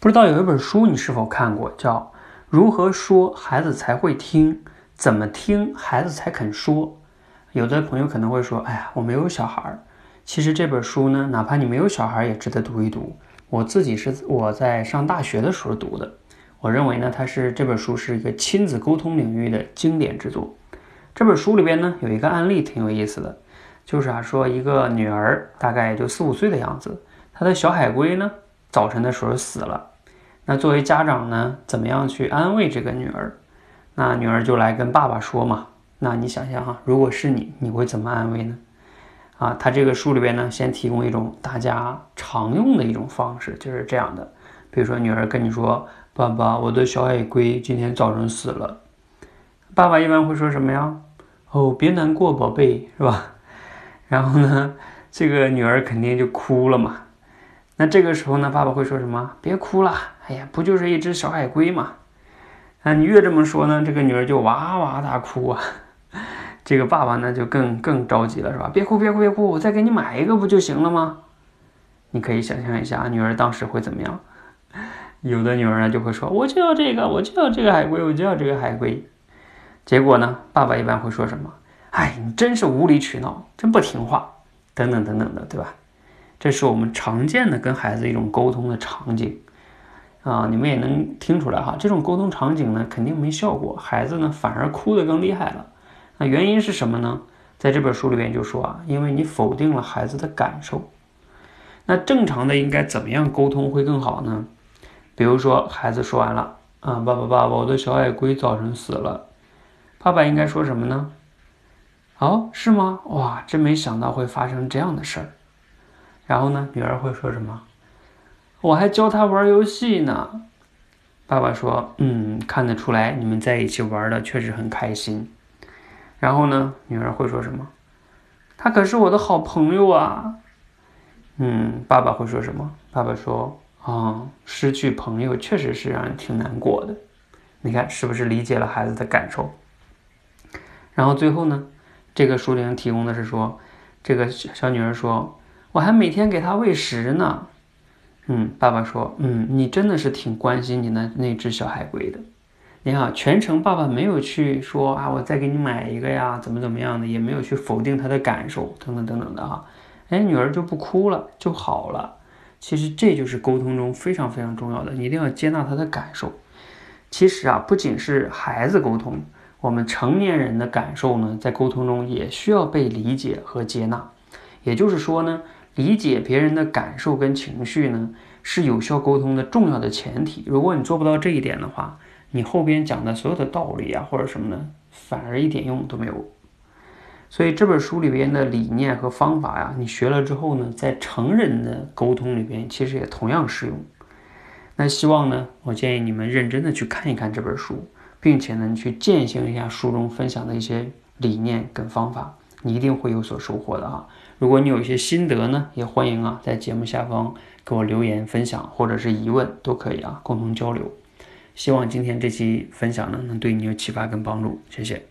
不知道有一本书你是否看过，叫《如何说孩子才会听，怎么听孩子才肯说》。有的朋友可能会说：“哎呀，我没有小孩儿。”其实这本书呢，哪怕你没有小孩，也值得读一读。我自己是我在上大学的时候读的。我认为呢，它是这本书是一个亲子沟通领域的经典之作。这本书里边呢，有一个案例挺有意思的，就是啊，说一个女儿大概也就四五岁的样子，她的小海龟呢，早晨的时候死了。那作为家长呢，怎么样去安慰这个女儿？那女儿就来跟爸爸说嘛。那你想想哈，如果是你，你会怎么安慰呢？啊，他这个书里边呢，先提供一种大家常用的一种方式，就是这样的。比如说，女儿跟你说：“爸爸，我的小海龟今天早上死了。”爸爸一般会说什么呀？哦，别难过，宝贝，是吧？然后呢，这个女儿肯定就哭了嘛。那这个时候呢，爸爸会说什么？别哭了，哎呀，不就是一只小海龟嘛。啊，你越这么说呢，这个女儿就哇哇大哭啊。这个爸爸呢就更更着急了，是吧？别哭，别哭，别哭，我再给你买一个不就行了吗？你可以想象一下，女儿当时会怎么样？有的女儿呢就会说，我就要这个，我就要这个海龟，我就要这个海龟。结果呢，爸爸一般会说什么？哎，你真是无理取闹，真不听话，等等等等的，对吧？这是我们常见的跟孩子一种沟通的场景，啊，你们也能听出来哈。这种沟通场景呢，肯定没效果，孩子呢反而哭得更厉害了。那原因是什么呢？在这本书里面就说啊，因为你否定了孩子的感受。那正常的应该怎么样沟通会更好呢？比如说孩子说完了啊，爸爸爸爸，我的小海龟早晨死了，爸爸应该说什么呢？哦，是吗？哇，真没想到会发生这样的事儿。然后呢，女儿会说什么？我还教他玩游戏呢。爸爸说：“嗯，看得出来你们在一起玩的确实很开心。”然后呢，女儿会说什么？他可是我的好朋友啊。嗯，爸爸会说什么？爸爸说：“啊，失去朋友确实是让人挺难过的。”你看是不是理解了孩子的感受？然后最后呢，这个书里面提供的是说，这个小女儿说。我还每天给他喂食呢，嗯，爸爸说，嗯，你真的是挺关心你的那只小海龟的。你看，全程爸爸没有去说啊，我再给你买一个呀，怎么怎么样的，也没有去否定他的感受，等等等等的哈。哎，女儿就不哭了，就好了。其实这就是沟通中非常非常重要的，你一定要接纳他的感受。其实啊，不仅是孩子沟通，我们成年人的感受呢，在沟通中也需要被理解和接纳。也就是说呢。理解别人的感受跟情绪呢，是有效沟通的重要的前提。如果你做不到这一点的话，你后边讲的所有的道理啊，或者什么呢，反而一点用都没有。所以这本书里边的理念和方法呀，你学了之后呢，在成人的沟通里边，其实也同样适用。那希望呢，我建议你们认真的去看一看这本书，并且呢，你去践行一下书中分享的一些理念跟方法，你一定会有所收获的啊。如果你有一些心得呢，也欢迎啊，在节目下方给我留言分享，或者是疑问都可以啊，共同交流。希望今天这期分享呢，能对你有启发跟帮助，谢谢。